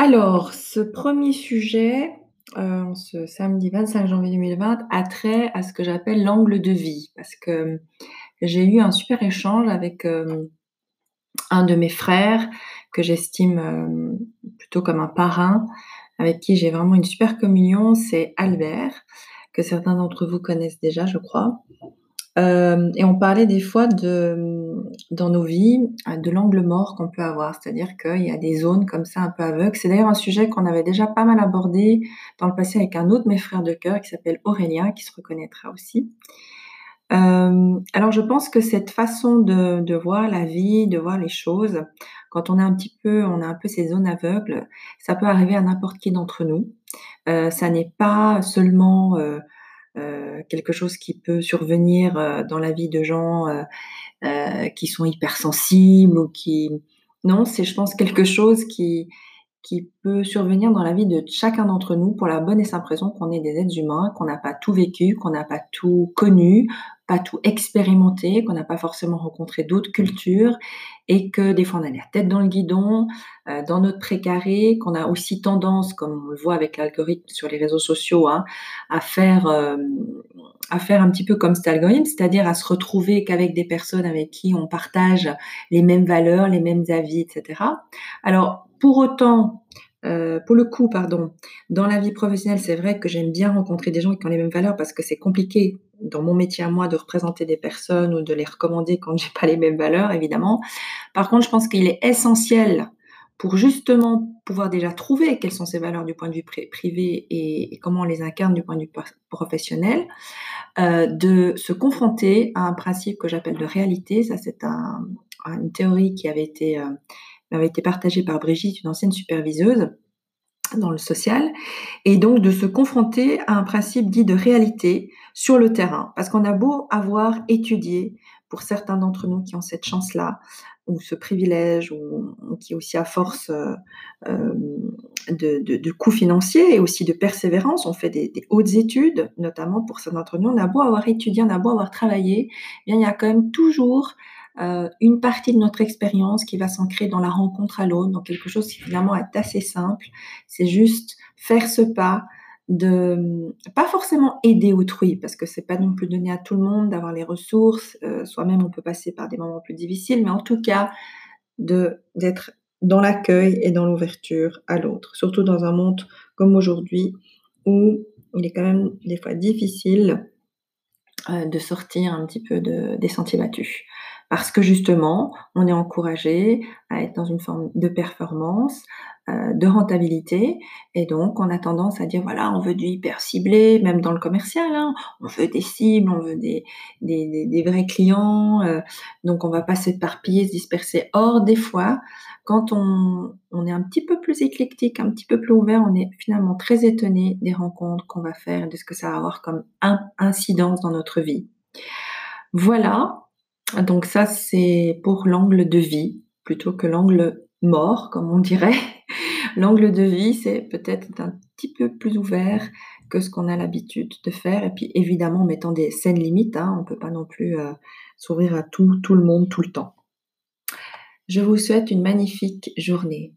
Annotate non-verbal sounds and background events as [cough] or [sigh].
Alors, ce premier sujet, heu, ce samedi 25 janvier 2020 a trait à ce que j'appelle l'angle de vie. Parce que j'ai eu un super échange avec, hem, un de mes frères que j'estime, plutôt comme un parrain, avec qui j'ai vraiment une super communion, c'est Albert, que certains d'entre vous connaissent déjà, je crois. Hem et on parlait des fois dans nos vies, heu, de l'angle mort qu'on peut avoir. C'est-à-dire qu'il y a des zones comme ça un peu aveugles. C'est d'ailleurs un sujet qu'on avait déjà pas mal abordé dans le passé avec un autre de mes frères de cœur qui s'appelle Aurélien, qui se reconnaîtra aussi. Hem, alors je pense que cette façon de voir la vie, de voir les choses, quand on a un petit peu on a un peu ces zones aveugles, ça peut arriver à n'importe qui d'entre nous. Ça n'est pas seulement, quelque chose qui peut survenir, heu, dans la vie de gens, heu, qui sont hypersensibles ou qui non, c'est je pense quelque chose qui qui peut survenir dans la vie de chacun d'entre nous pour la bonne et simple raison qu'on est des êtres humains, qu'on n'a pas tout vécu, qu'on n'a pas tout connu, pas tout expérimenté, qu'on n'a pas forcément rencontré d'autres cultures et que des fois on a la tête dans le guidon, heu, dans notre précaré, qu'on a aussi tendance, comme on le voit avec l'algorithme sur les réseaux sociaux, hein, à faire, hem, à faire un petit peu comme cet algorithme, c'est-à-dire à se retrouver qu'avec des personnes avec qui on partage les mêmes valeurs, les mêmes avis et cetera. Alors pour autant, heu, pour le coup, pardon, dans la vie professionnelle, c'est vrai que j'aime bien rencontrer des gens qui ont les mêmes valeurs parce que c'est compliqué dans mon métier à moi de représenter des personnes ou de les recommander quand j'ai pas les mêmes valeurs, évidemment. Par contre, je pense qu'il est essentiel pour justement pouvoir déjà trouver quelles sont ces valeurs du point de vue pri privé et comment on les incarne du point de vue professionnel, heu, de se confronter à un principe que j'appelle de réalité. Ça, c'est un une théorie qui avait été, heu, m'avait été partagée par Brigitte, une ancienne superviseuse dans le social et donc de se confronter à un principe dit de réalité sur le terrain. Parce qu'on a beau avoir étudié, pour certains d'entre nous qui ont cette chance-là, ou ce privilège, ou, qui aussi à force euh, euh, de, de, coûts financiers et aussi de persévérance, on fait des, des hautes études, notamment pour certains d'entre nous, on a beau avoir étudié, on a beau avoir travaillé, eh bien, il y a quand même toujours euh, une partie de notre expérience qui va s'ancrer dans la rencontre à l'autre, dans quelque chose qui finalement est assez simple. C'est juste faire ce pas de pas forcément aider autrui parce que c'est pas non plus donné à tout le monde d'avoir les ressources. Euh, Soi-même, on peut passer par des moments plus difficiles, mais en tout cas d'être dans l'accueil et dans l'ouverture à l'autre, surtout dans un monde comme aujourd'hui où il est quand même des fois difficile euh, de sortir un petit peu de, des sentiers battus parce que justement, on est encouragé à être dans une forme de performance, euh, de rentabilité, et donc on a tendance à dire voilà, on veut du hyper ciblé, même dans le commercial, hein, on veut des cibles, on veut des, des, des, vrais clients, euh, donc on va pas s'éparpiller, se disperser. Or, des fois, quand on, on est un petit peu plus éclectique, un petit peu plus ouvert, on est finalement très étonné des rencontres qu'on va faire, de ce que ça va avoir comme incidence dans notre vie. Voilà, donc ça, c'est pour l'angle de vie plutôt que l'angle mort, comme on dirait. [laughs] L'angle de vie, c'est peut-être un petit peu plus ouvert que ce qu'on a l'habitude de faire. Et puis évidemment, en mettant des saines limites, hein, on ne peut pas non plus euh, s'ouvrir à tout, tout le monde, tout le temps. Je vous souhaite une magnifique journée.